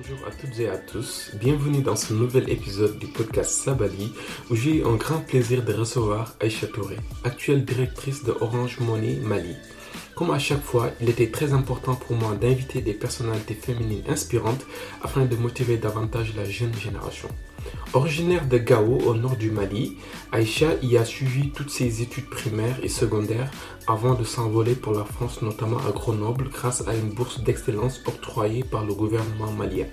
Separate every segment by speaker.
Speaker 1: Bonjour à toutes et à tous, bienvenue dans ce nouvel épisode du podcast Sabali où j'ai eu un grand plaisir de recevoir Aïcha Touré, actuelle directrice de Orange Money Mali. Comme à chaque fois, il était très important pour moi d'inviter des personnalités féminines inspirantes afin de motiver davantage la jeune génération. Originaire de Gao au nord du Mali, Aïcha y a suivi toutes ses études primaires et secondaires avant de s'envoler pour la France, notamment à Grenoble, grâce à une bourse d'excellence octroyée par le gouvernement malien.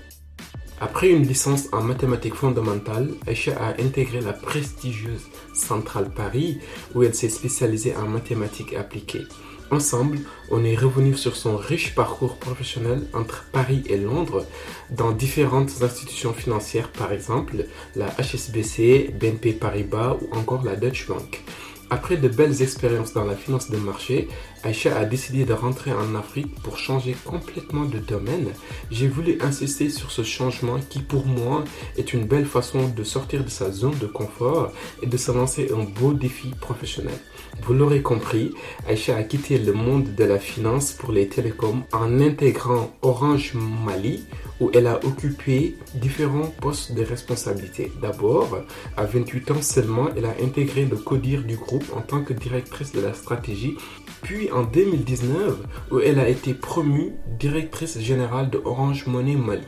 Speaker 1: Après une licence en mathématiques fondamentales, Aïcha a intégré la prestigieuse Centrale Paris où elle s'est spécialisée en mathématiques appliquées. Ensemble, on est revenu sur son riche parcours professionnel entre Paris et Londres dans différentes institutions financières, par exemple la HSBC, BNP Paribas ou encore la Deutsche Bank. Après de belles expériences dans la finance de marché, Aïcha a décidé de rentrer en Afrique pour changer complètement de domaine. J'ai voulu insister sur ce changement qui pour moi est une belle façon de sortir de sa zone de confort et de se lancer un beau défi professionnel. Vous l'aurez compris, Aïcha a quitté le monde de la finance pour les télécoms en intégrant Orange Mali où elle a occupé différents postes de responsabilité. D'abord, à 28 ans seulement, elle a intégré le CODIR du groupe en tant que directrice de la stratégie, puis en 2019 où elle a été promue directrice générale de Orange Money Mali.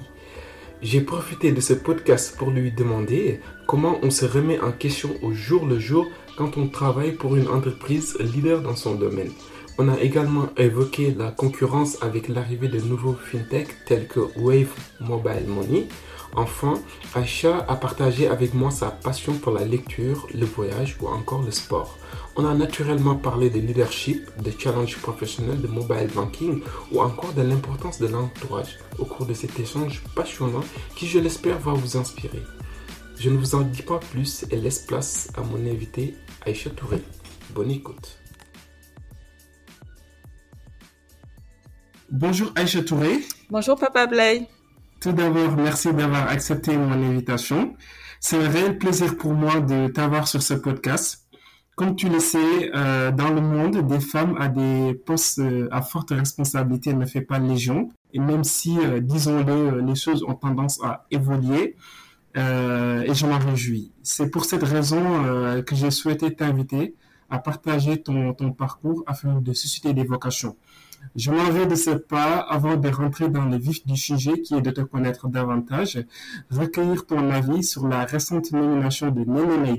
Speaker 1: J'ai profité de ce podcast pour lui demander comment on se remet en question au jour le jour quand on travaille pour une entreprise leader dans son domaine. On a également évoqué la concurrence avec l'arrivée de nouveaux fintech tels que Wave Mobile Money. Enfin, Aisha a partagé avec moi sa passion pour la lecture, le voyage ou encore le sport. On a naturellement parlé de leadership, de challenges professionnels, de mobile banking ou encore de l'importance de l'entourage au cours de cet échange passionnant qui, je l'espère, va vous inspirer. Je ne vous en dis pas plus et laisse place à mon invité Aïcha Touré. Bonne écoute. Bonjour Aïcha Touré.
Speaker 2: Bonjour Papa Blay.
Speaker 1: Tout d'abord, merci d'avoir accepté mon invitation. C'est un réel plaisir pour moi de t'avoir sur ce podcast. Comme tu le sais, euh, dans le monde, des femmes à des postes euh, à forte responsabilité ne fait pas légion. Et même si, euh, disons-le, les choses ont tendance à évoluer, et je m'en réjouis. C'est pour cette raison que j'ai souhaité t'inviter à partager ton, ton parcours afin de susciter des vocations. Je m'en vais de ce pas avant de rentrer dans le vif du sujet qui est de te connaître davantage, recueillir ton avis sur la récente nomination de Nene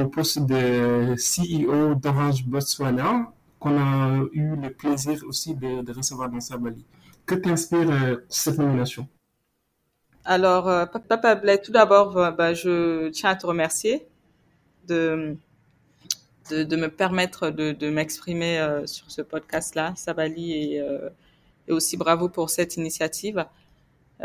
Speaker 1: au poste de CEO d'Orange Botswana, qu'on a eu le plaisir aussi de, recevoir dans Sabali. Que t'inspire euh, cette nomination?
Speaker 2: Alors, euh, Papa Blais, tout d'abord, euh, bah, je tiens à te remercier de, de, me permettre de, m'exprimer sur ce podcast-là, Sabali, et, aussi bravo pour cette initiative.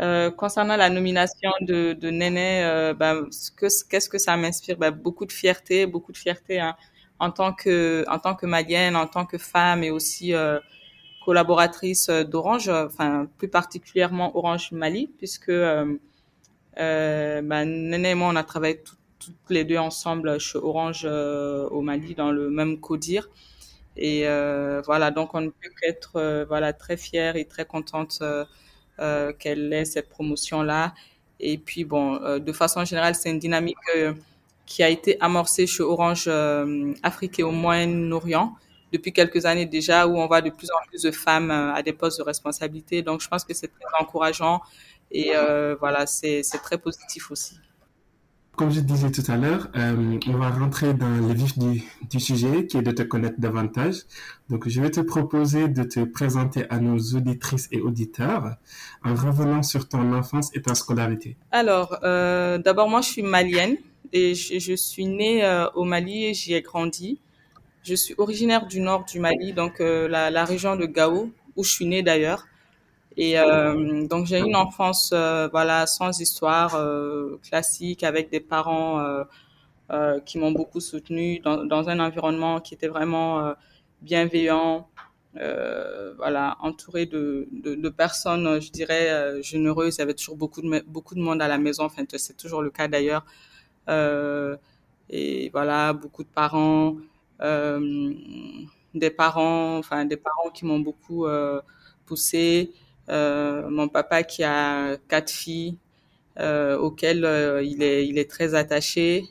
Speaker 2: Euh, concernant la nomination de, de Néné, euh, ben, qu'est-ce que ça m'inspire? Ben, Beaucoup de fierté, beaucoup de fierté hein, en tant que en tant que malienne, en tant que femme et aussi euh, collaboratrice d'Orange, enfin plus particulièrement Orange Mali, puisque euh, euh ben, Néné et moi on a travaillé toutes les deux ensemble chez Orange au Mali dans le même codir. Et voilà, donc on ne peut qu'être voilà très fière et très contente euh, qu'elle ait cette promotion-là. Et puis, bon, euh, de façon générale, c'est une dynamique euh, qui a été amorcée chez Orange Afrique et au Moyen-Orient depuis quelques années déjà, où on voit de plus en plus de femmes à des postes de responsabilité. Donc, je pense que c'est très encourageant et voilà, c'est très positif aussi.
Speaker 1: Comme je disais tout à l'heure, euh, on va rentrer dans le vif du, sujet qui est de te connaître davantage. Donc, je vais te proposer de te présenter à nos auditrices et auditeurs en revenant sur ton enfance et ta scolarité.
Speaker 2: Alors, euh, d'abord, moi, je suis malienne et je, suis née euh, au Mali et j'y ai grandi. Je suis originaire du nord du Mali, donc la, la, région de Gao, où je suis née d'ailleurs. Et euh, donc j'ai une enfance euh, voilà sans histoire euh, classique avec des parents qui m'ont beaucoup soutenu dans, dans, un environnement qui était vraiment bienveillant, voilà entouré de, de, de, personnes, je dirais généreuses. Il y avait toujours beaucoup de beaucoup de monde à la maison. Enfin c'est toujours le cas d'ailleurs. et voilà beaucoup de parents, des parents, enfin des parents qui m'ont beaucoup poussé. Mon papa qui a quatre filles auxquelles il est il est très attaché.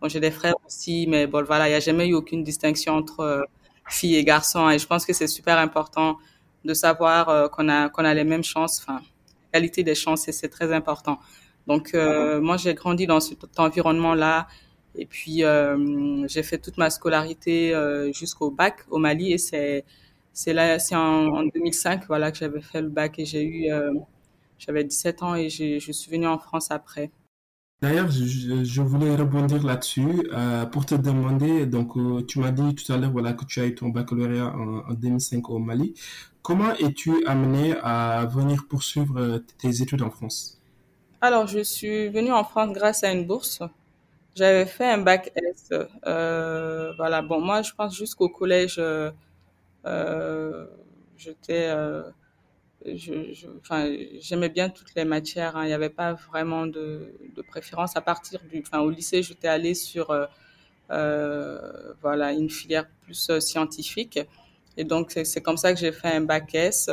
Speaker 2: Bon, j'ai des frères aussi, mais bon voilà, il n'y a jamais eu aucune distinction entre filles et garçons. Et je pense que c'est super important de savoir qu'on a qu'on a les mêmes chances. Enfin, qualité des chances, c'est très important. Donc, euh, moi, j'ai grandi dans cet environnement-là. Et puis, euh, j'ai fait toute ma scolarité euh, jusqu'au bac au Mali. Et c'est c'est là, c'est en, en, 2005, voilà, que j'avais fait le bac et j'ai eu, euh, j'avais 17 ans et je suis venue en France après.
Speaker 1: D'ailleurs, je, je, voulais rebondir là-dessus euh, pour te demander, donc euh, tu m'as dit tout à l'heure voilà, que tu as eu ton baccalauréat en, en 2005 au Mali. Comment es-tu amené à venir poursuivre tes études en France?
Speaker 2: Alors, je suis venue en France grâce à une bourse. J'avais fait un bac S. Euh, voilà. Bon, moi, je pense jusqu'au collège, euh, euh j'étais, euh, je, j'aimais bien toutes les matières. Hein. Il n'y avait pas vraiment de, de, préférence. À partir du, enfin, au lycée, j'étais allée sur, euh, euh, voilà, une filière plus scientifique. Et donc, c'est comme ça que j'ai fait un bac S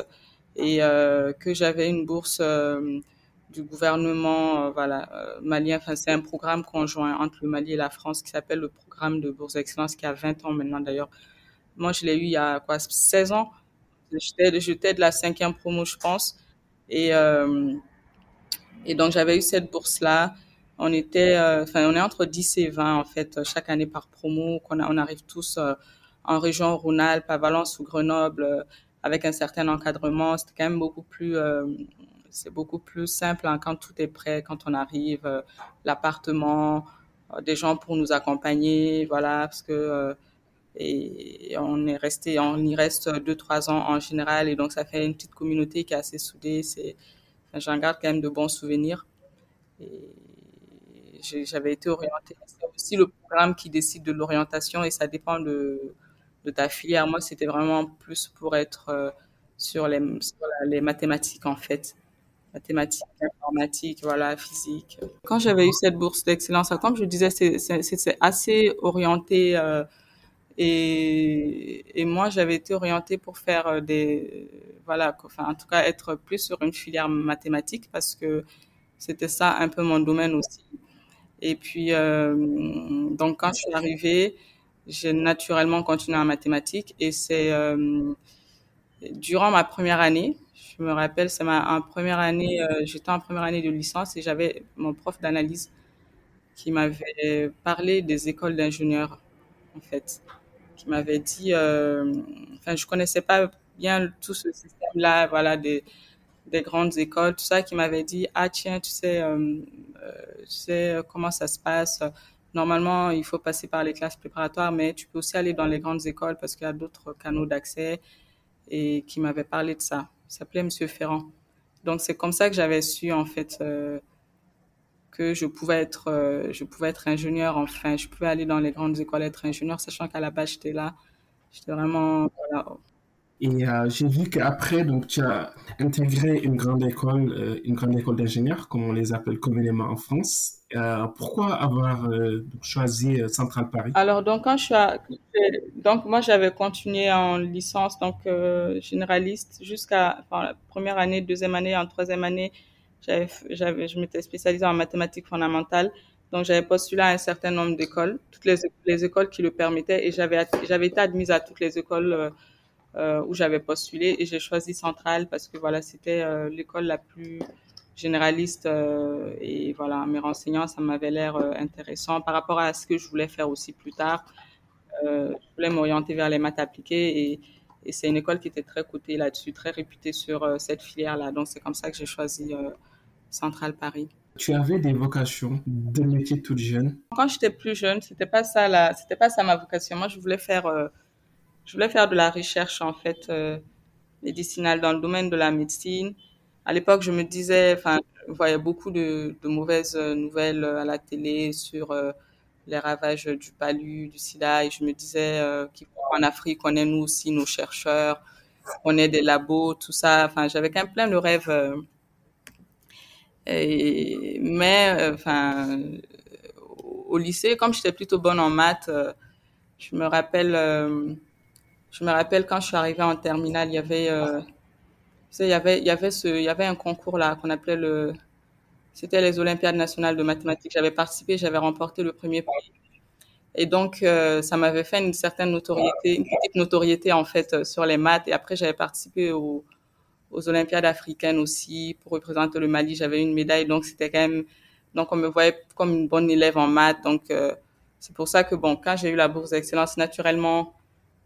Speaker 2: et que j'avais une bourse du gouvernement euh, voilà, euh, malien. Enfin, c'est un programme conjoint entre le Mali et la France qui s'appelle le programme de bourse d'excellence qui a 20 ans maintenant d'ailleurs. Moi, je l'ai eu il y a quoi, 16 ans. J'étais de la cinquième promo, je pense. Et, euh, et donc, j'avais eu cette bourse-là. On était, euh, enfin, on est entre 10 et 20, en fait, chaque année par promo, qu'on on arrive tous euh, en région Rhône-Alpes, à Valence ou Grenoble, avec un certain encadrement. C'était quand même beaucoup plus c'est beaucoup plus simple hein, quand tout est prêt, quand on arrive, l'appartement, des gens pour nous accompagner, voilà, parce que et on est resté, on y reste deux trois ans en général, et donc ça fait une petite communauté qui est assez soudée. C'est, j'en garde quand même de bons souvenirs. Et j'avais été orientée. C'est aussi le programme qui décide de l'orientation et ça dépend de, ta filière. Moi, c'était vraiment plus pour être sur les, les mathématiques en fait mathématiques, informatique, voilà, physique. Quand j'avais eu cette bourse d'excellence, comme je disais, c'est assez orienté euh, et, moi j'avais été orientée pour faire euh, des, voilà, enfin en tout cas être plus sur une filière mathématique parce que c'était ça un peu mon domaine aussi. Et puis euh, donc quand je suis arrivée, j'ai naturellement continué en mathématiques et c'est euh, durant ma première année, je me rappelle, c'est ma première année, j'étais en première année de licence et j'avais mon prof d'analyse qui m'avait parlé des écoles d'ingénieurs, en fait, qui m'avait dit, euh, enfin, je connaissais pas bien tout ce système-là, voilà, des, des grandes écoles, tout ça, qui m'avait dit, ah tiens, tu sais, euh, euh tu sais comment ça se passe. Normalement, il faut passer par les classes préparatoires, mais tu peux aussi aller dans les grandes écoles parce qu'il y a d'autres canaux d'accès et qui m'avait parlé de ça. Il s'appelait Monsieur Ferrand. Donc c'est comme ça que j'avais su en fait que je pouvais être euh, je pouvais être ingénieur. Enfin je pouvais aller dans les grandes écoles être ingénieur sachant qu'à la base j'étais là. J'étais vraiment voilà,
Speaker 1: et euh, j'ai vu qu'après, donc, tu as intégré une grande école, euh, une grande école d'ingénieurs, comme on les appelle communément en France. Pourquoi avoir choisi Centrale Paris?
Speaker 2: Alors, donc, quand je suis à, donc, moi, j'avais continué en licence, donc, généraliste, jusqu'à enfin, la première année, deuxième année, en troisième année, j'avais, je m'étais spécialisée en mathématiques fondamentales. Donc, j'avais postulé à un certain nombre d'écoles, toutes les, les écoles qui le permettaient, et j'avais, j'avais été admise à toutes les écoles euh, où j'avais postulé et j'ai choisi Centrale parce que voilà, c'était euh, l'école la plus généraliste euh, et voilà, mes renseignants, ça m'avait l'air euh, intéressant par rapport à ce que je voulais faire aussi plus tard. Euh, je voulais m'orienter vers les maths appliquées et, et c'est une école qui était très cotée là-dessus, très réputée sur euh, cette filière-là. Donc c'est comme ça que j'ai choisi Centrale Paris.
Speaker 1: Tu avais des vocations de métier toute jeune?
Speaker 2: Quand j'étais plus jeune, c'était pas ça la, c'était pas ça ma vocation. Moi, je voulais faire je voulais faire de la recherche en fait euh, médicinale dans le domaine de la médecine. À l'époque, je me disais, enfin, je voyais beaucoup de, de, mauvaises nouvelles à la télé sur euh, les ravages du palu, du sida, et je me disais euh, qu'en Afrique, on ait nous aussi nos chercheurs, on ait des labos, tout ça. Enfin, j'avais quand même plein de rêves. Euh, mais, euh, enfin, au lycée, comme j'étais plutôt bonne en maths, je me rappelle je me rappelle quand je suis arrivée en terminale, il y avait, il y avait, il y avait ce, il y avait un concours là qu'on appelait le, c'était les Olympiades nationales de mathématiques. J'avais participé, j'avais remporté le premier prix. Et donc, euh, ça m'avait fait une certaine notoriété, une petite notoriété en fait euh, sur les maths. Et après, j'avais participé aux, Olympiades africaines aussi pour représenter le Mali. J'avais une médaille, donc c'était quand même, donc on me voyait comme une bonne élève en maths. Donc, euh, c'est pour ça que bon, quand j'ai eu la bourse d'excellence, naturellement,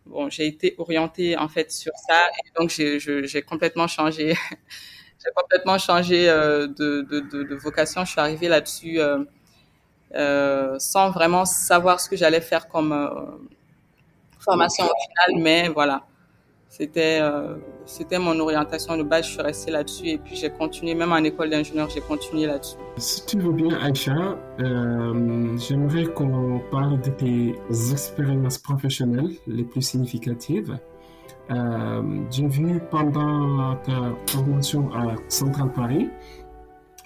Speaker 2: bon, j'ai été orientée en fait sur ça. Et donc, j'ai complètement changé. j'ai complètement changé euh, de, de, de, vocation. Je suis arrivée là-dessus euh, euh, sans vraiment savoir ce que j'allais faire comme formation au final, mais voilà. C'était c'était mon orientation de base. Je suis restée là-dessus et puis j'ai continué, même en école d'ingénieur, j'ai continué là-dessus.
Speaker 3: Si tu veux bien, Aïcha, j'aimerais qu'on parle de tes expériences professionnelles les plus significatives. Euh, j'ai vu pendant ta formation à Central Paris,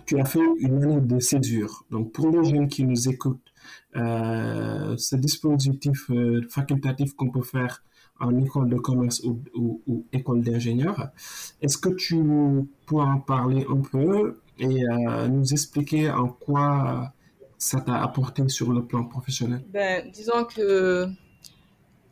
Speaker 3: tu as fait une année de césure. Donc pour les jeunes qui nous écoutent, euh, ce dispositif euh, facultatif qu'on peut faire en école de commerce ou, école d'ingénieur. Est-ce que tu peux en parler un peu et nous expliquer en quoi ça t'a apporté sur le plan professionnel?
Speaker 2: Ben, Disons que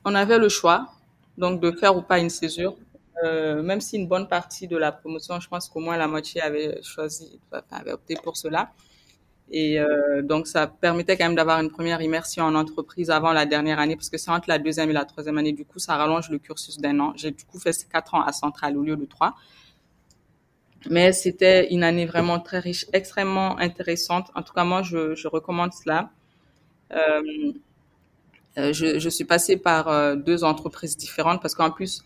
Speaker 2: on avait le choix donc de faire ou pas une césure. Euh, même si une bonne partie de la promotion, je pense qu'au moins la moitié avait choisi, enfin, avait opté pour cela. Et euh, donc, ça permettait quand même d'avoir une première immersion en entreprise avant la dernière année, parce que c'est entre la deuxième et la troisième année. Du coup, ça rallonge le cursus d'un an. J'ai du coup fait ces quatre ans à Centrale au lieu de trois. Mais c'était une année vraiment très riche, extrêmement intéressante. En tout cas, moi, je, je recommande cela. Euh, je, je, suis passée par euh, deux entreprises différentes parce qu'en plus,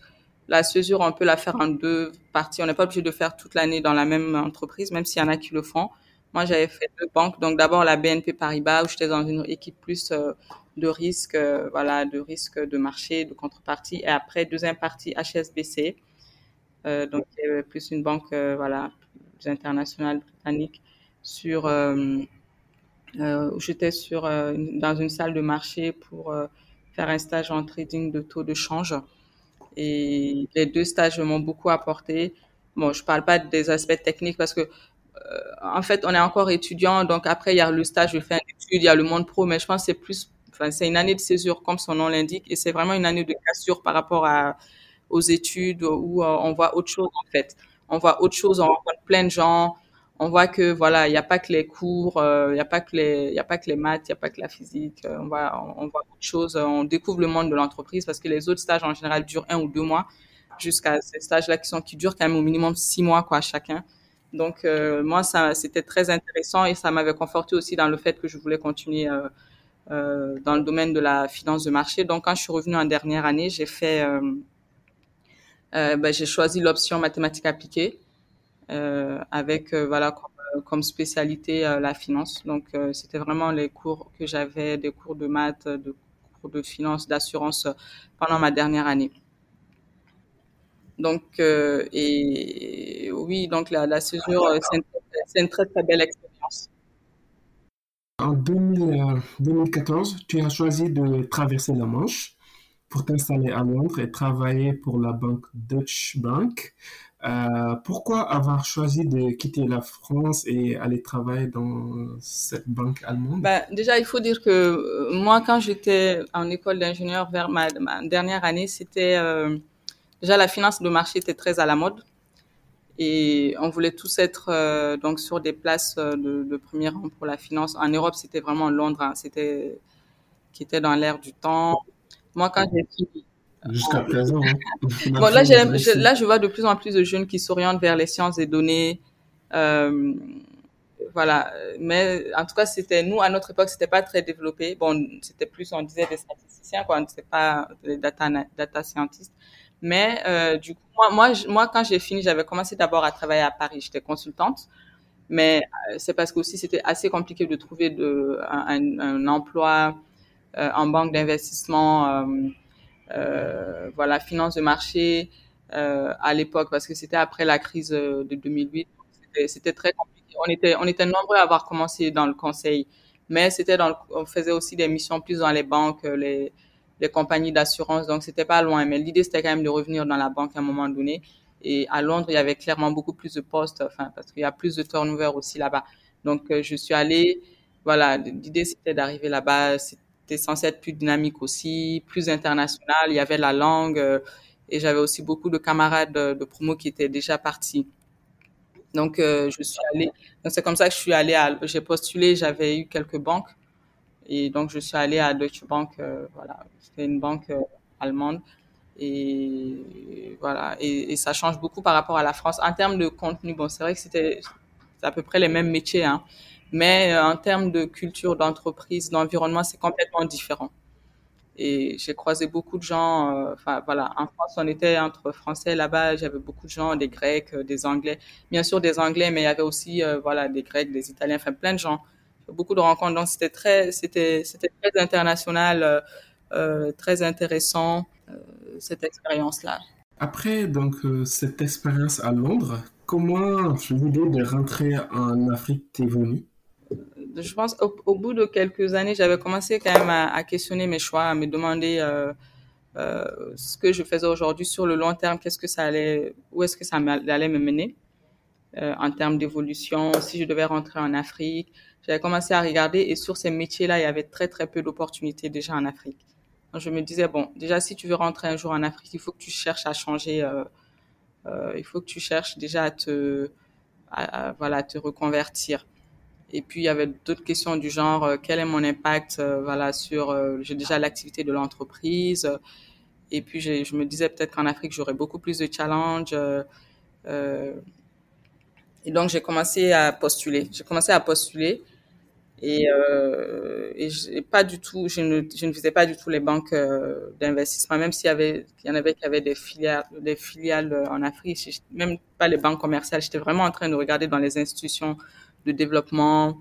Speaker 2: la césure, on peut la faire en deux parties. On n'est pas obligé de faire toute l'année dans la même entreprise, même s'il y en a qui le font. Moi, j'avais fait deux banques. Donc, d'abord la BNP Paribas, où j'étais dans une équipe plus euh, de risque, euh, voilà, de risque de marché, de contrepartie. Et après, deuxième partie, HSBC. Euh, donc, plus une banque, euh, voilà, internationale, britannique, sur, euh, euh, où j'étais sur, dans une salle de marché pour faire un stage en trading de taux de change. Et les deux stages m'ont beaucoup apporté. Bon, je parle pas des aspects techniques parce que euh, en fait, on est encore étudiant, donc après, il y a le stage de fin d'études, il y a le monde pro, mais je pense c'est plus, enfin, c'est une année de césure, comme son nom l'indique, et c'est vraiment une année de cassure par rapport à, aux études où euh, on voit autre chose, en fait. On voit autre chose, on rencontre plein de gens, on voit que, voilà, il n'y a pas que les cours, euh, il n'y a pas que les, il a pas que les maths, il n'y a pas que la physique, on voit, on, voit autre chose, on découvre le monde de l'entreprise parce que les autres stages, en général, durent un ou deux mois jusqu'à ces stages-là qui sont, qui durent quand même au minimum six mois, quoi, chacun. Donc euh, moi, ça, c'était très intéressant et ça m'avait conforté aussi dans le fait que je voulais continuer euh, euh, dans le domaine de la finance de marché. Donc quand je suis revenue en dernière année, j'ai fait, ben, j'ai choisi l'option mathématiques appliquées avec voilà comme, comme spécialité la finance. Donc c'était vraiment les cours que j'avais, des cours de maths, de cours de finance, d'assurance pendant ma dernière année. Donc, euh, et oui, donc la, césure, euh, c'est une, très très belle expérience.
Speaker 3: En 2000, 2014, euh, tu as choisi de traverser la Manche pour t'installer à Londres et travailler pour la banque Deutsche Bank. Euh, pourquoi avoir choisi de quitter la France et aller travailler dans cette banque allemande?
Speaker 2: Ben, Déjà, il faut dire que moi, quand j'étais en école d'ingénieur vers ma, dernière année, c'était... Euh, Déjà, la finance de marché était très à la mode et on voulait tous être euh, donc sur des places euh, de, de, premier rang pour la finance. En Europe, c'était vraiment Londres, hein, c'était qui était dans l'air du temps. Moi, quand j'ai fini.
Speaker 3: Jusqu'à présent. Hein.
Speaker 2: bon, là, je, là, je vois de plus en plus de jeunes qui s'orientent vers les sciences des données. Euh, voilà. Mais en tout cas, c'était nous à notre époque, c'était pas très développé. Bon, c'était plus on disait des statisticiens, quoi. C'était pas des data data scientists. Mais euh, du coup, moi, moi, moi quand j'ai fini, j'avais commencé d'abord à travailler à Paris. J'étais consultante, mais euh, c'est parce que aussi c'était assez compliqué de trouver de, un, un emploi euh, en banque d'investissement, voilà, finance de marché euh, à l'époque, parce que c'était après la crise de 2008. C'était très compliqué. On était, on était nombreux à avoir commencé dans le conseil, mais c'était on faisait aussi des missions plus dans les banques, les les compagnies d'assurance, donc c'était pas loin. Mais l'idée, c'était quand même de revenir dans la banque à un moment donné. Et à Londres, il y avait clairement beaucoup plus de postes, enfin, parce qu'il y a plus de turnover aussi là-bas. Donc, je suis allée, voilà, l'idée c'était d'arriver là-bas, c'était censé être plus dynamique aussi, plus international, il y avait la langue, et j'avais aussi beaucoup de camarades de, promo qui étaient déjà partis. Donc, euh, je suis allée. Donc, c'est comme ça que je suis allée. J'ai postulé, j'avais eu quelques banques. Et donc, je suis allée à Deutsche Bank. Euh, voilà. C'était une banque euh, allemande. Et voilà. Et, ça change beaucoup par rapport à la France. En termes de contenu, bon, c'est vrai que c'était à peu près les mêmes métiers, hein. Mais en termes de culture d'entreprise, d'environnement, c'est complètement différent. Et j'ai croisé beaucoup de gens. Euh, enfin voilà, en France, on était entre Français là-bas. J'avais beaucoup de gens, des Grecs, euh, des Anglais. Bien sûr des Anglais, mais il y avait aussi euh, voilà des Grecs, des Italiens, enfin plein de gens. Beaucoup de rencontres. Donc c'était très, c'était, c'était très international, très intéressant cette expérience-là.
Speaker 3: Après donc cette expérience à Londres, comment l'idée de rentrer en Afrique t'est venue
Speaker 2: je pense au, bout de quelques années, j'avais commencé quand même à, questionner mes choix, à me demander euh, euh, ce que je faisais aujourd'hui sur le long terme, qu'est-ce que ça allait, où est-ce que ça allait me mener euh, en termes d'évolution, si je devais rentrer en Afrique. J'avais commencé à regarder et sur ces métiers-là, il y avait très très peu d'opportunités déjà en Afrique. Donc je me disais bon, déjà si tu veux rentrer un jour en Afrique, il faut que tu cherches à changer, euh, euh, il faut que tu cherches déjà à te, à, voilà, à te reconvertir. Et puis il y avait d'autres questions du genre euh, quel est mon impact euh, voilà sur euh, j'ai déjà l'activité de l'entreprise. Et puis je me disais peut-être qu'en Afrique j'aurais beaucoup plus de challenges. et donc j'ai commencé à postuler. J'ai commencé à postuler et, pas du tout, je ne, je ne visais pas du tout les banques d'investissement, même s'il y avait, il y en avait qui avaient des filiales, des filiales en Afrique, même pas les banques commerciales. J'étais vraiment en train de regarder dans les institutions de développement,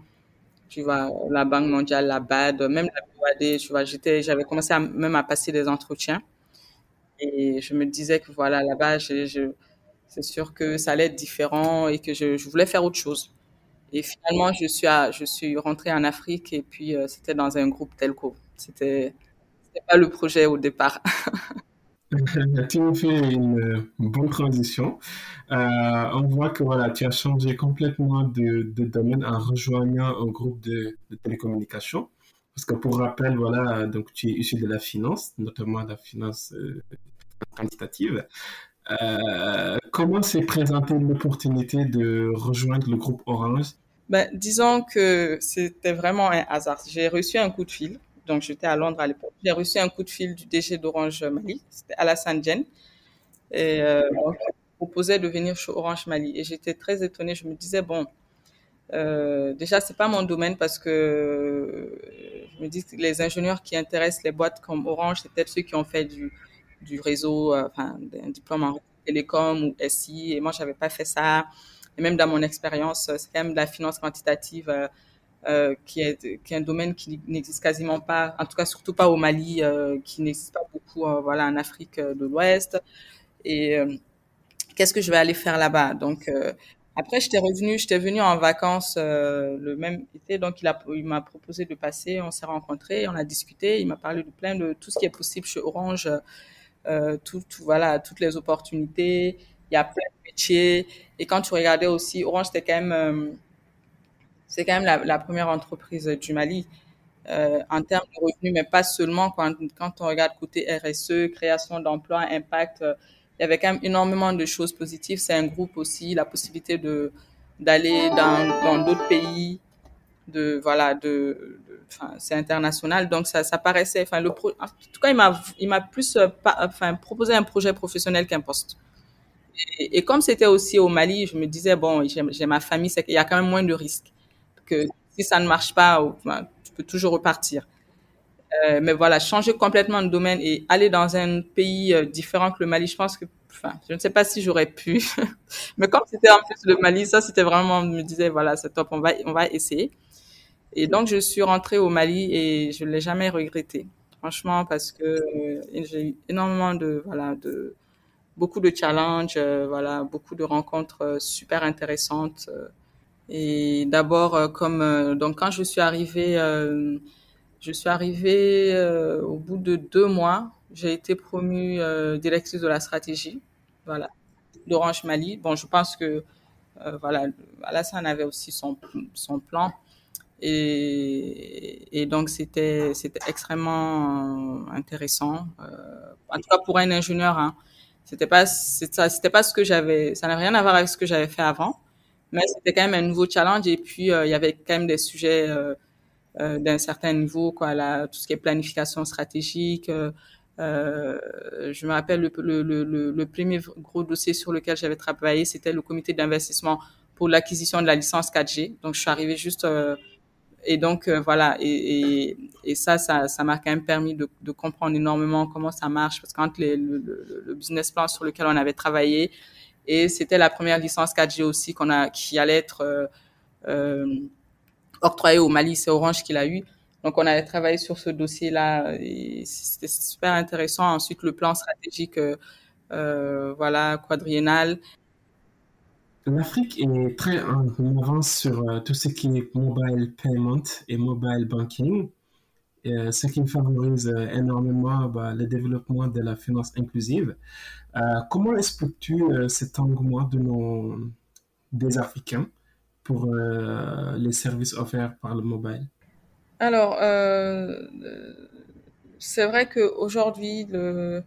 Speaker 2: tu vois, la Banque mondiale, la BAD, même la BOAD, tu vois, j'avais commencé à, même à passer des entretiens. Et je me disais que voilà, là-bas, c'est sûr que ça allait être différent et que je, voulais faire autre chose. Et finalement, je suis, je suis rentrée en Afrique et puis euh, c'était dans un groupe telco. C'était, c'était pas le projet au départ.
Speaker 3: tu me fais une, bonne transition. Euh, on voit que voilà, tu as changé complètement de, domaine en rejoignant un groupe de, de, télécommunications. Parce que pour rappel, voilà, donc tu es issu de la finance, notamment de la finance euh, quantitative. Euh, comment s'est présentée l'opportunité de rejoindre le groupe Orange?
Speaker 2: Ben, Disons que c'était vraiment un hasard. J'ai reçu un coup de fil donc j'étais à Londres à l'époque. J'ai reçu un coup de fil du DG d'Orange Mali, c'était Alassane Djen, et euh, donc, proposait de venir chez Orange Mali. Et j'étais très étonnée, je me disais, bon, euh, déjà, c'est pas mon domaine parce que je me dis que les ingénieurs qui intéressent les boîtes comme Orange, c'est peut-être ceux qui ont fait du, réseau, euh, enfin, un diplôme en télécom ou SI. Et moi, j'avais pas fait ça. Et même dans mon expérience, c'est quand même de la finance quantitative. Euh, euh, qui, est, qui est un domaine qui n'existe quasiment pas, en tout cas surtout pas au Mali, euh, qui n'existe pas beaucoup euh, voilà, en Afrique euh, de l'Ouest. Et euh, qu'est-ce que je vais aller faire là-bas? Donc après, j'étais revenue, j'étais venue en vacances le même été, donc il, a, il m'a proposé de passer, on s'est rencontrés, on a discuté, il m'a parlé de plein de tout ce qui est possible chez Orange, tout, tout, voilà, toutes les opportunités, il y a plein de métiers. Et quand tu regardais aussi, Orange, c'était quand même c'est quand même la, première entreprise du Mali euh, en termes de revenus, mais pas seulement quand, quand on regarde côté RSE, création d'emplois, impact. Euh, il y avait quand même énormément de choses positives. C'est un groupe aussi, la possibilité de d'aller dans dans d'autres pays, de voilà, de, enfin c'est international, donc ça ça paraissait. Enfin le pro, en tout cas il m'a il m'a plus euh, enfin proposé un projet professionnel qu'un poste. Et, et comme c'était aussi au Mali, je me disais bon j'ai ma famille, c'est qu'il y a quand même moins de risques que si ça ne marche pas, tu peux toujours repartir. Euh, mais voilà, changer complètement de domaine et aller dans un pays euh, différent que le Mali, je pense que, enfin, je ne sais pas si j'aurais pu. mais comme c'était en plus le Mali, ça c'était vraiment, je me disais, voilà, c'est top, on va, on va essayer. Et donc je suis rentrée au Mali et je l'ai jamais regretté, franchement, parce que euh, j'ai eu énormément de, voilà, de beaucoup de challenges, voilà, beaucoup de rencontres super intéressantes. Et d'abord, euh, comme euh, donc quand je suis arrivée, euh, je suis arrivée au bout de deux mois, j'ai été promue directrice de la stratégie. Voilà. d'Orange Mali. Bon, je pense que voilà, Alassane avait aussi son, son plan. Et, et donc, c'était c'était extrêmement intéressant. Euh, en tout cas, pour un ingénieur, hein, c'était pas c'était pas ce que j'avais, ça n'a rien à voir avec ce que j'avais fait avant, mais c'était quand même un nouveau challenge. Et puis, euh, il y avait quand même des sujets euh, euh, d'un certain niveau, quoi, là, tout ce qui est planification stratégique. Euh, je me rappelle le, le, le, le, premier gros dossier sur lequel j'avais travaillé, c'était le comité d'investissement pour l'acquisition de la licence 4G. Donc, je suis arrivée juste et donc voilà et, et, et, ça ça ça m'a quand même permis de, de, comprendre énormément comment ça marche parce que quand les, le, le, le, business plan sur lequel on avait travaillé et c'était la première licence 4G aussi qu'on a qui allait être euh, octroyé au Mali, c'est Orange qui l'a eu. Donc, on avait travaillé sur ce dossier-là et c'était super intéressant. Ensuite, le plan stratégique, euh, euh voilà, quadriennal.
Speaker 3: L'Afrique est très en avance sur euh, tout ce qui est mobile payment et mobile banking, euh, ce qui favorise euh, énormément bah, le développement de la finance inclusive. Euh, comment expliques-tu cet engouement de nos, des Africains pour les services offerts par le mobile?
Speaker 2: Alors, c'est vrai qu'aujourd'hui, le,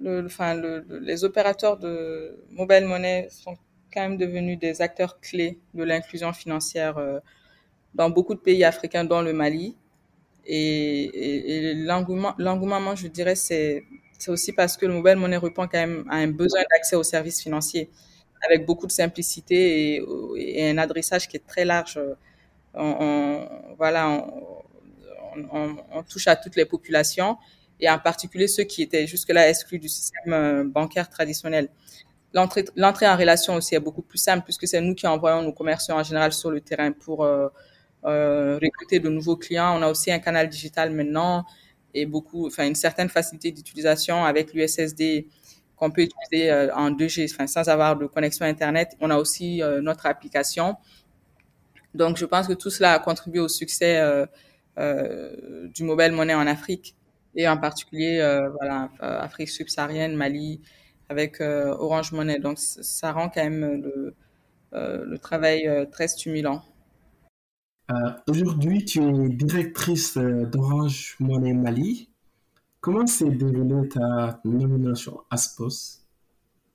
Speaker 2: les opérateurs de mobile money sont quand même devenus des acteurs clés de l'inclusion financière dans beaucoup de pays africains, dont le Mali. Et, et, et l'engouement, je dirais, c'est, aussi parce que le mobile money répond quand même à un besoin d'accès aux services financiers avec beaucoup de simplicité et, un adressage qui est très large. On, voilà, on, touche à toutes les populations et en particulier ceux qui étaient jusque-là exclus du système euh, bancaire traditionnel. L'entrée en relation aussi est beaucoup plus simple puisque c'est nous qui envoyons nos commerciaux en général sur le terrain pour euh, euh, recruter de nouveaux clients. On a aussi un canal digital maintenant et beaucoup, enfin une certaine facilité d'utilisation avec l'USSD qu'on peut utiliser euh, en 2G, enfin, sans avoir de connexion Internet. On a aussi euh, notre application. Donc, je pense que tout cela a contribué au succès du mobile money en Afrique et en particulier, voilà, Afrique subsaharienne, Mali, avec Orange Money. Donc, ça rend quand même le travail très stimulant.
Speaker 3: Aujourd'hui, tu es directrice d'Orange Money Mali. Comment s'est déroulée ta nomination à ce poste?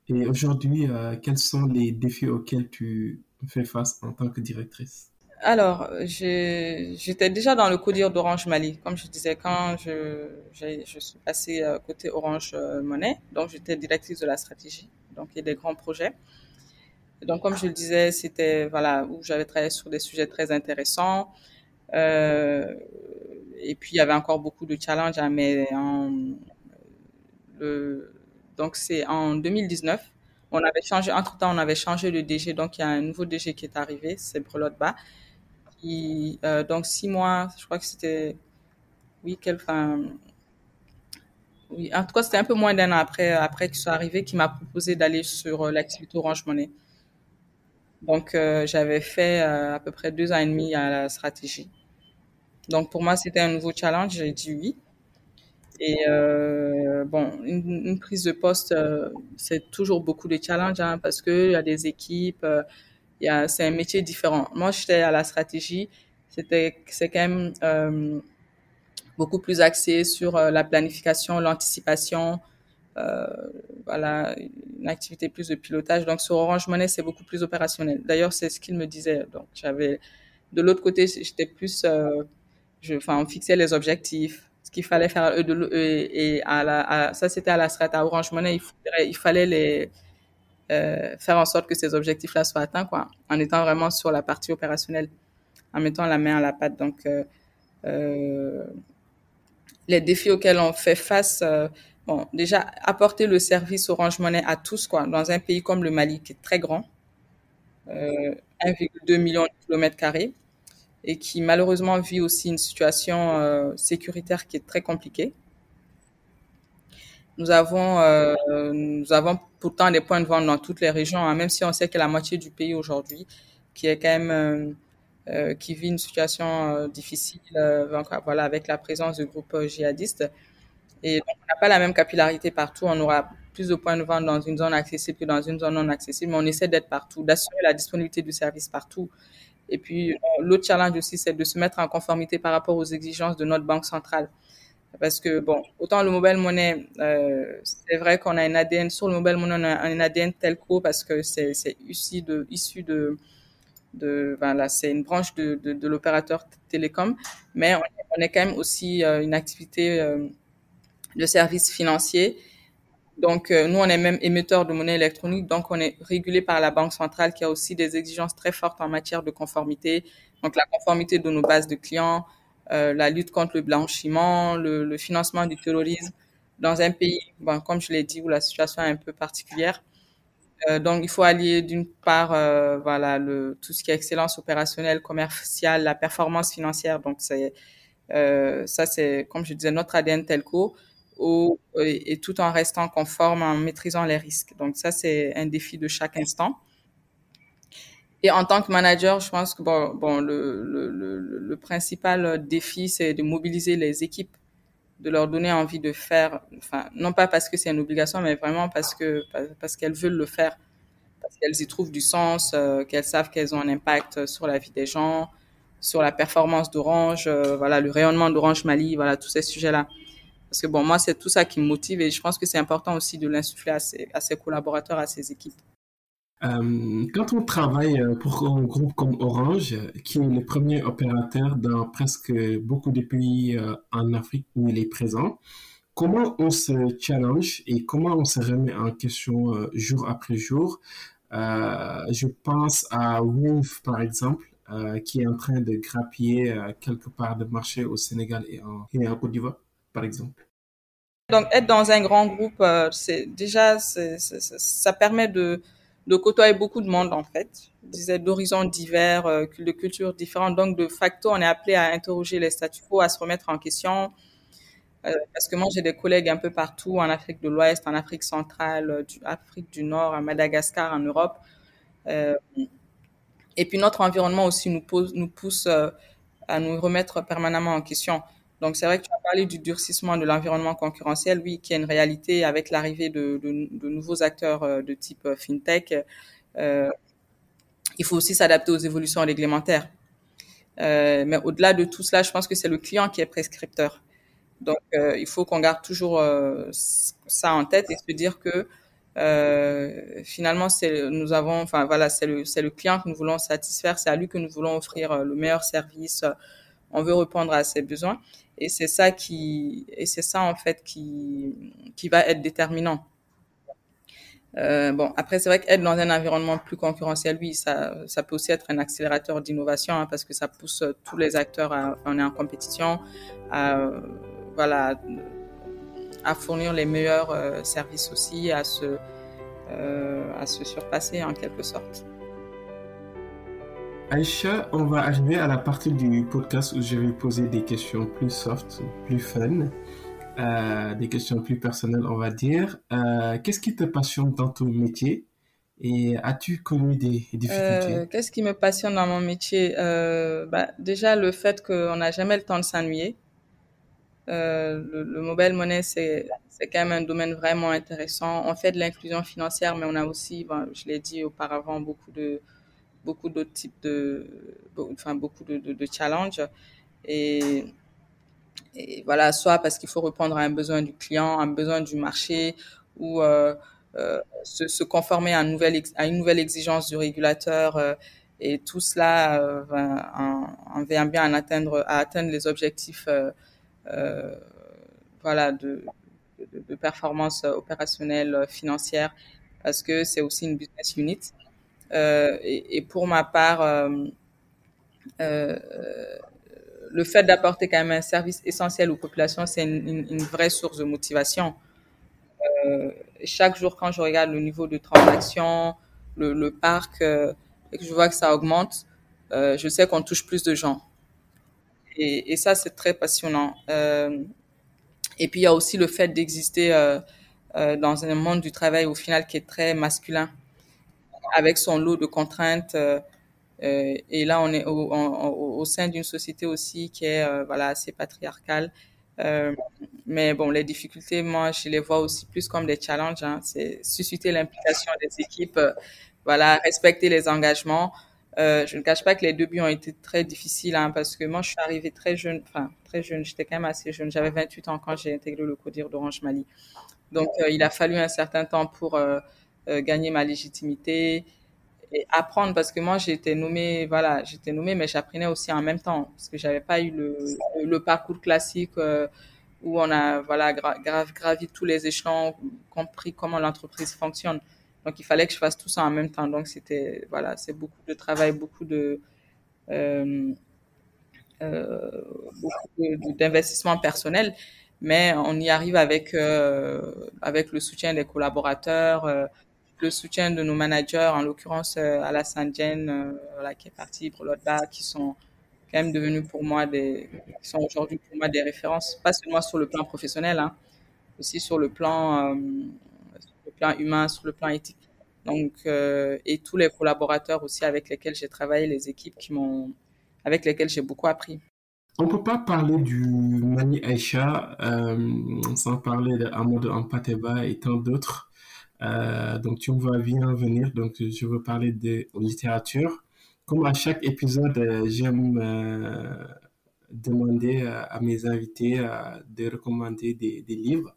Speaker 3: Et aujourd'hui, euh, quels sont les défis auxquels tu fais face en tant que directrice?
Speaker 2: Alors, j'étais déjà dans le codir d'Orange Mali. Comme je disais, quand je, suis passée euh, côté Orange euh, Monnaie, donc j'étais directrice de la stratégie, donc a des grands projets. Donc, comme je le disais, c'était voilà où j'avais travaillé sur des sujets très intéressants. Euh, et puis, il y avait encore beaucoup de challenges, hein, mais en, le, donc c'est en 2019. On avait changé, entre temps, on avait changé le DG, donc il y a un nouveau DG qui est arrivé, c'est Brelotte Bas. Euh, donc six mois, je crois que c'était, oui, quelle fin, oui, en tout cas, c'était un peu moins d'un an après, après qu'il soit arrivé, qui m'a proposé d'aller sur l'activité Orange Money. Donc, euh, j'avais fait euh, à peu près deux ans et demi à la stratégie. Donc pour moi, c'était un nouveau challenge. J'ai dit oui. Et euh, bon, une, prise de poste, c'est toujours beaucoup de challenges hein, parce qu'il y a des équipes, y a, c'est un métier différent. Moi, j'étais à la stratégie. C'était, c'est quand même beaucoup plus axé sur la planification, l'anticipation, voilà, une activité plus de pilotage. Donc sur Orange Money, c'est beaucoup plus opérationnel. D'ailleurs, c'est ce qu'il me disait. Donc j'avais de l'autre côté, j'étais plus euh, je, enfin, on fixait les objectifs, ce qu'il fallait faire, et, à la, ça c'était à la strate à Orange Money, il, il fallait euh, faire en sorte que ces objectifs-là soient atteints, quoi, en étant vraiment sur la partie opérationnelle, en mettant la main à la pâte. Donc, euh, euh, les défis auxquels on fait face, euh, bon, déjà, apporter le service Orange Money à tous, quoi, dans un pays comme le Mali, qui est très grand, 1,2 million de kilomètres carrés, et qui malheureusement vit aussi une situation euh, sécuritaire qui est très compliquée. Nous avons, euh, nous avons pourtant des points de vente dans toutes les régions, hein, même si on sait que la moitié du pays aujourd'hui, qui est quand même, euh, euh qui vit une situation euh, difficile, euh, voilà, avec la présence de groupes djihadistes. Et donc, on n'a pas la même capillarité partout. On aura plus de points de vente dans une zone accessible que dans une zone non accessible, mais on essaie d'être partout, d'assurer la disponibilité du service partout. Et puis, l'autre challenge aussi, c'est de se mettre en conformité par rapport aux exigences de notre banque centrale. Parce que, bon, autant le mobile money, euh, c'est vrai qu'on a un ADN, sur le mobile money, on a un ADN telco parce que c'est issu de, issu de, de voilà, c'est une branche de, de, l'opérateur télécom, mais on, on, est quand même aussi euh, une activité euh, de services financiers. Donc, euh, nous, on est même émetteur de monnaie électronique, donc on est régulé par la Banque centrale qui a aussi des exigences très fortes en matière de conformité. Donc, la conformité de nos bases de clients, euh, la lutte contre le blanchiment, le, le, financement du terrorisme dans un pays, bon, comme je l'ai dit, où la situation est un peu particulière. Euh, donc, il faut allier d'une part, euh, voilà, le, tout ce qui est excellence opérationnelle, commerciale, la performance financière. Donc, c'est euh, ça, c'est comme je disais notre ADN telco, et, tout en restant conforme, en maîtrisant les risques. Donc, ça, c'est un défi de chaque instant. Et en tant que manager, je pense que bon, le, le, le principal défi, c'est de mobiliser les équipes de leur donner envie de faire, enfin, non pas parce que c'est une obligation, mais vraiment parce que, parce qu'elles veulent le faire, parce qu'elles y trouvent du sens, euh, qu'elles savent qu'elles ont un impact sur la vie des gens, sur la performance d'Orange, euh, voilà, le rayonnement d'Orange Mali, voilà, tous ces sujets-là. Parce que bon, moi, c'est tout ça qui me motive et je pense que c'est important aussi de l'insuffler à ses, collaborateurs, à ses équipes.
Speaker 3: Euh, quand on travaille pour un groupe comme Orange, qui est le premier opérateur dans presque beaucoup de pays euh, en Afrique où il est présent, comment on se challenge et comment on se remet en question euh, jour après jour? Euh, Je pense à Wolf, par exemple, euh, qui est en train de grappiller quelque part de marché au Sénégal et en Côte d'Ivoire, par exemple.
Speaker 2: Donc, être dans un grand groupe, c'est déjà, ça permet de côtoyer beaucoup de monde en fait, disais d'horizons divers, euh, de cultures différentes. Donc de facto, on est appelé à interroger les statu quo, à se remettre en question. Euh, parce que moi, j'ai des collègues un peu partout, en Afrique de l'Ouest, en Afrique centrale, du Afrique du Nord, à Madagascar, en Europe. Euh, et puis notre environnement aussi nous, nous pousse euh, à nous remettre permanemment en question. Donc c'est vrai que tu as parlé du durcissement de l'environnement concurrentiel, oui, qui est une réalité avec l'arrivée de, de, de, nouveaux acteurs euh, de type euh, fintech. Euh, il faut aussi s'adapter aux évolutions réglementaires. Euh, mais au-delà de tout cela, je pense que c'est le client qui est prescripteur. Donc euh, il faut qu'on garde toujours euh, ça en tête et se dire que finalement c'est nous avons, enfin voilà, c'est le le client que nous voulons satisfaire, c'est à lui que nous voulons offrir le meilleur service. On veut répondre à ses besoins et c'est ça qui, et c'est ça en fait qui, qui va être déterminant. Euh, bon, après, c'est vrai qu'être dans un environnement plus concurrentiel, oui, ça, ça peut aussi être un accélérateur d'innovation hein, parce que ça pousse tous les acteurs à, on est en compétition, à, voilà, à fournir les meilleurs euh, services aussi, à se, euh, à se surpasser en quelque sorte.
Speaker 3: Aïcha, on va arriver à la partie du podcast où je vais poser des questions plus soft, plus fun, euh, des questions plus personnelles, on va dire. Euh, Qu'est-ce qui te passionne dans ton métier et as-tu connu des difficultés?
Speaker 2: Euh, Qu'est-ce qui me passionne dans mon métier? Bah, Déjà, le fait qu'on n'a jamais le temps de s'ennuyer. Le, le, mobile money, c'est quand même un domaine vraiment intéressant. On fait de l'inclusion financière, mais on a aussi, je l'ai dit auparavant, beaucoup de beaucoup d'autres types de, enfin beaucoup de, challenges. Et, voilà, soit parce qu'il faut répondre à un besoin du client, un besoin du marché, ou euh, euh, se, conformer à une, nouvelle, exigence du régulateur. Euh, et tout cela en, vient bien à atteindre, les objectifs voilà, de performance opérationnelle, financière, parce que c'est aussi une business unit. Euh, et, pour ma part, euh, euh, le fait d'apporter quand même un service essentiel aux populations, c'est une, vraie source de motivation. chaque jour, quand je regarde le niveau de transaction, le, parc, et que je vois que ça augmente, je sais qu'on touche plus de gens. Et ça, c'est très passionnant. et puis, il y a aussi le fait d'exister dans un monde du travail au final qui est très masculin avec son lot de contraintes. Euh, euh, et là, on est au, au, au sein d'une société aussi qui est euh, voilà assez patriarcale. Euh, mais bon, les difficultés, moi, je les vois aussi plus comme des challenges. Hein. C'est susciter l'implication des équipes, voilà, respecter les engagements. Euh, je ne cache pas que les débuts ont été très difficiles hein, parce que moi, je suis arrivée très jeune, enfin très jeune, j'étais quand même assez jeune. J'avais 28 ans quand j'ai intégré le CODIR d'Orange Mali. Donc, euh, il a fallu un certain temps pour euh, euh, gagner ma légitimité et apprendre parce que moi, été nommée, voilà, j'étais nommée, mais j'apprenais aussi en même temps parce que j'avais pas eu le, le parcours classique euh, où on a, voilà, gra gra gravi tous les échelons, compris comment l'entreprise fonctionne. Donc, il fallait que je fasse tout ça en même temps. Donc, c'était, voilà, c'est beaucoup de travail, beaucoup de, euh, beaucoup d'investissement personnel, mais on y arrive avec, avec le soutien des collaborateurs, le soutien de nos managers, en l'occurrence Jen, euh, voilà, qui est parti, Brolotba, qui sont quand même devenus pour moi des, qui sont aujourd'hui pour moi des références, pas seulement sur le plan professionnel, hein, aussi sur le plan, euh, le plan humain, sur le plan éthique. Donc, euh, et tous les collaborateurs aussi avec lesquels j'ai travaillé, les équipes qui m'ont, avec lesquelles j'ai beaucoup appris.
Speaker 3: On ne peut pas parler du Mani Aïcha euh, sans parler d'Amadou Ampateba et tant d'autres. Euh, donc, tu vois bien venir. Donc, je veux parler de littérature. Comme à chaque épisode, euh, j'aime euh, demander à mes invités de recommander des, livres.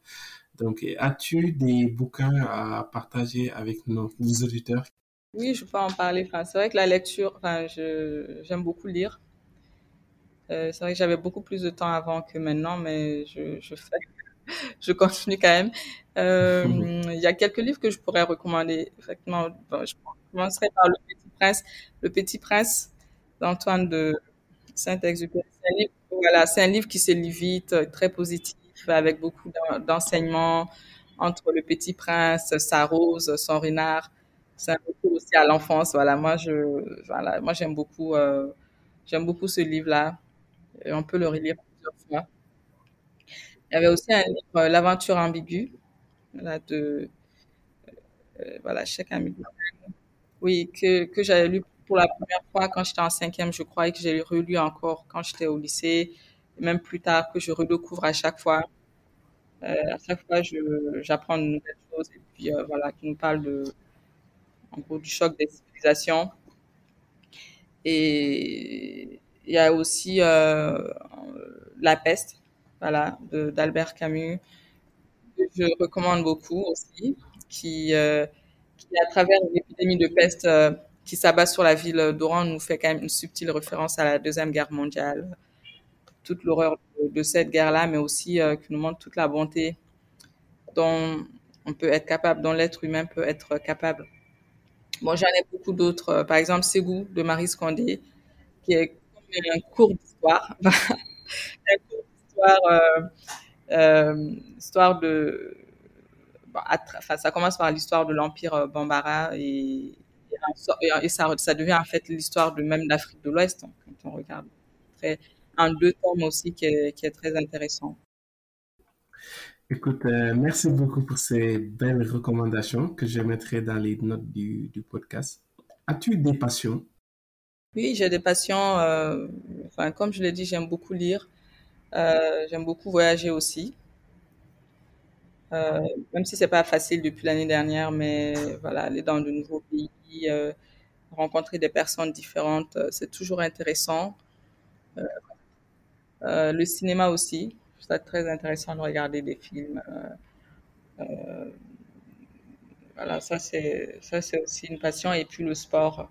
Speaker 3: Donc, as-tu des bouquins à partager avec nos, nos auditeurs?
Speaker 2: Oui, je peux en parler. C'est vrai que la lecture, enfin, j'aime beaucoup lire. C'est vrai que j'avais beaucoup plus de temps avant que maintenant, mais je fais, je continue quand même. Euh, il y a quelques livres que je pourrais recommander. Effectivement, bon, je commencerai par Le Petit Prince. Le Petit Prince d'Antoine de Saint-Exupéry. C'est un livre, voilà, c'est un livre qui se lit vite, très positif, avec beaucoup d'enseignements entre le Petit Prince, sa rose, son renard. C'est un retour aussi à l'enfance. Voilà, moi je, voilà, moi j'aime beaucoup, euh, j'aime beaucoup ce livre-là. Et on peut le relire plusieurs fois. Il y avait aussi un livre, euh, L'aventure ambiguë, voilà, de, euh, voilà, chacun ambigu. Oui, que, que j'avais lu pour la première fois quand j'étais en cinquième, je crois, et que j'ai relu encore quand j'étais au lycée, même plus tard, que je redécouvre à chaque fois. Euh, à chaque fois, j'apprends de nouvelles choses, et puis euh, voilà, qui nous parle de, en gros, du choc des civilisations. Et il y a aussi euh, La peste, voilà, d'Albert Camus, que je recommande beaucoup aussi, qui, euh, qui à travers une épidémie de peste euh, qui s'abat sur la ville d'Oran, nous fait quand même une subtile référence à la Deuxième Guerre mondiale, toute l'horreur de, cette guerre-là, mais aussi euh, qui nous montre toute la bonté dont on peut être capable, dont l'être humain peut être capable. Bon, j'en ai beaucoup d'autres. Par exemple, Ségou de Marie Scondé, qui est un cours d'histoire. un cours d'histoire, euh, euh, histoire de. Bon, enfin, ça commence par l'histoire de l'Empire Bambara et, ça, ça, devient en fait l'histoire de même l'Afrique de l'Ouest, hein, quand on regarde. Très, un deux tomes aussi qui est, qui est très intéressant.
Speaker 3: Écoute, euh, merci beaucoup pour ces belles recommandations que je mettrai dans les notes du, du podcast. As-tu des passions?
Speaker 2: Oui, j'ai des passions. Euh, enfin, comme je l'ai dit, j'aime beaucoup lire. Euh, j'aime beaucoup voyager aussi. Euh, même si c'est pas facile depuis l'année dernière, mais voilà, aller dans de nouveaux pays, euh, rencontrer des personnes différentes, c'est toujours intéressant. le cinéma aussi, c'est très intéressant de regarder des films. voilà, ça c'est ça c'est aussi une passion. Et puis le sport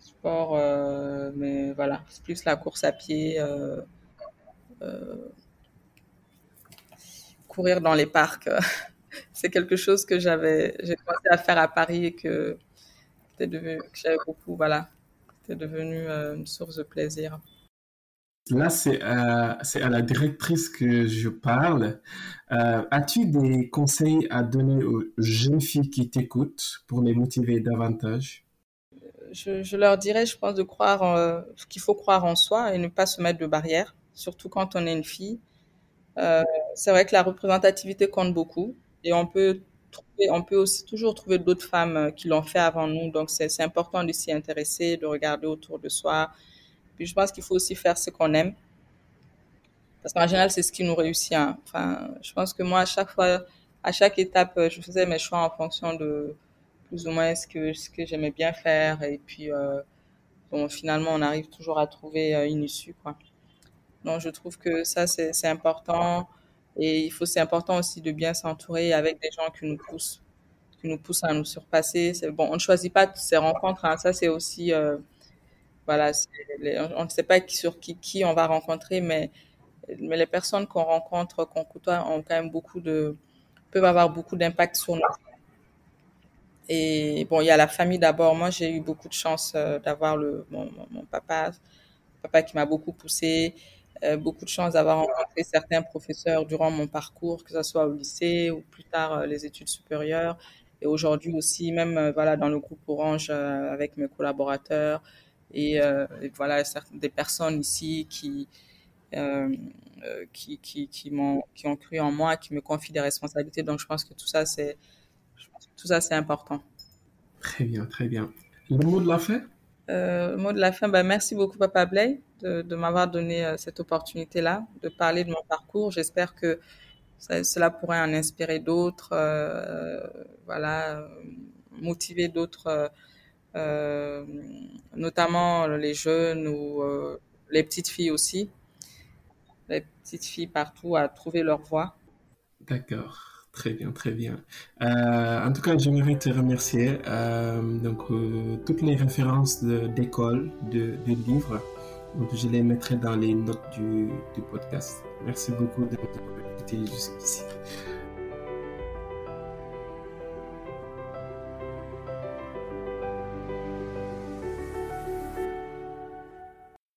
Speaker 2: sport, mais voilà, c'est plus la course à pied, courir dans les parcs. c'est quelque chose que j'avais, j'ai commencé à faire à Paris et que, devenu, que j'avais beaucoup, voilà, c'était devenu une source de plaisir.
Speaker 3: Là, c'est à, la directrice que je parle. Euh, as-tu des conseils à donner aux jeunes filles qui t'écoutent pour les motiver davantage?
Speaker 2: je, je, leur dirais, je pense, de croire euh, qu'il faut croire en soi et ne pas se mettre de barrières, surtout quand on est une fille. Euh, c'est vrai que la représentativité compte beaucoup et on peut trouver, on peut aussi toujours trouver d'autres femmes qui l'ont fait avant nous. Donc c'est important de s'y intéresser, de regarder autour de soi. Puis je pense qu'il faut aussi faire ce qu'on aime. Parce qu'en général, c'est ce qui nous réussit. Hein. Enfin, je pense que moi, à chaque fois, à chaque étape, je faisais mes choix en fonction de plus ou moins ce que, ce que j'aimais bien faire. Et puis, bon, finalement, on arrive toujours à trouver une issue, quoi. Donc, je trouve que ça, c'est important. Et il faut, c'est important aussi de bien s'entourer avec des gens qui nous poussent, qui nous poussent à nous surpasser. Bon, on ne choisit pas ces rencontres. Hein. Ça, c'est aussi, euh, voilà, on ne sait pas qui, sur qui, qui on va rencontrer, mais, mais les personnes qu'on rencontre, qu'on côtoie, ont quand même beaucoup de, peuvent avoir beaucoup d'impact sur nous. Et bon, il y a la famille d'abord. Moi, j'ai eu beaucoup de chance euh, d'avoir mon, papa, papa qui m'a beaucoup poussé. Euh, beaucoup de chance d'avoir rencontré certains professeurs durant mon parcours, que ce soit au lycée ou plus tard euh, les études supérieures. Et aujourd'hui aussi, même euh, voilà, dans le groupe Orange avec mes collaborateurs et, voilà des personnes ici qui, qui, qui, qui, m'ont, qui ont cru en moi, qui me confient des responsabilités. Donc je pense que tout ça, c'est, tout ça, c'est important.
Speaker 3: Très bien, très bien. Le mot de la fin?
Speaker 2: Euh, mot de la fin, bah, merci beaucoup Papa Blay de, m'avoir donné euh, cette opportunité-là de parler de mon parcours. J'espère que cela pourrait en inspirer d'autres, euh, voilà, motiver d'autres, euh, notamment les jeunes ou euh, les petites filles aussi, les petites filles partout à trouver leur voie.
Speaker 3: D'accord. Très bien, très bien. Euh, en tout cas, j'aimerais te remercier. Euh, donc, euh, toutes les références d'école, de, de, livres, donc je les mettrai dans les notes du, du podcast. Merci beaucoup d'être écouté jusqu'ici.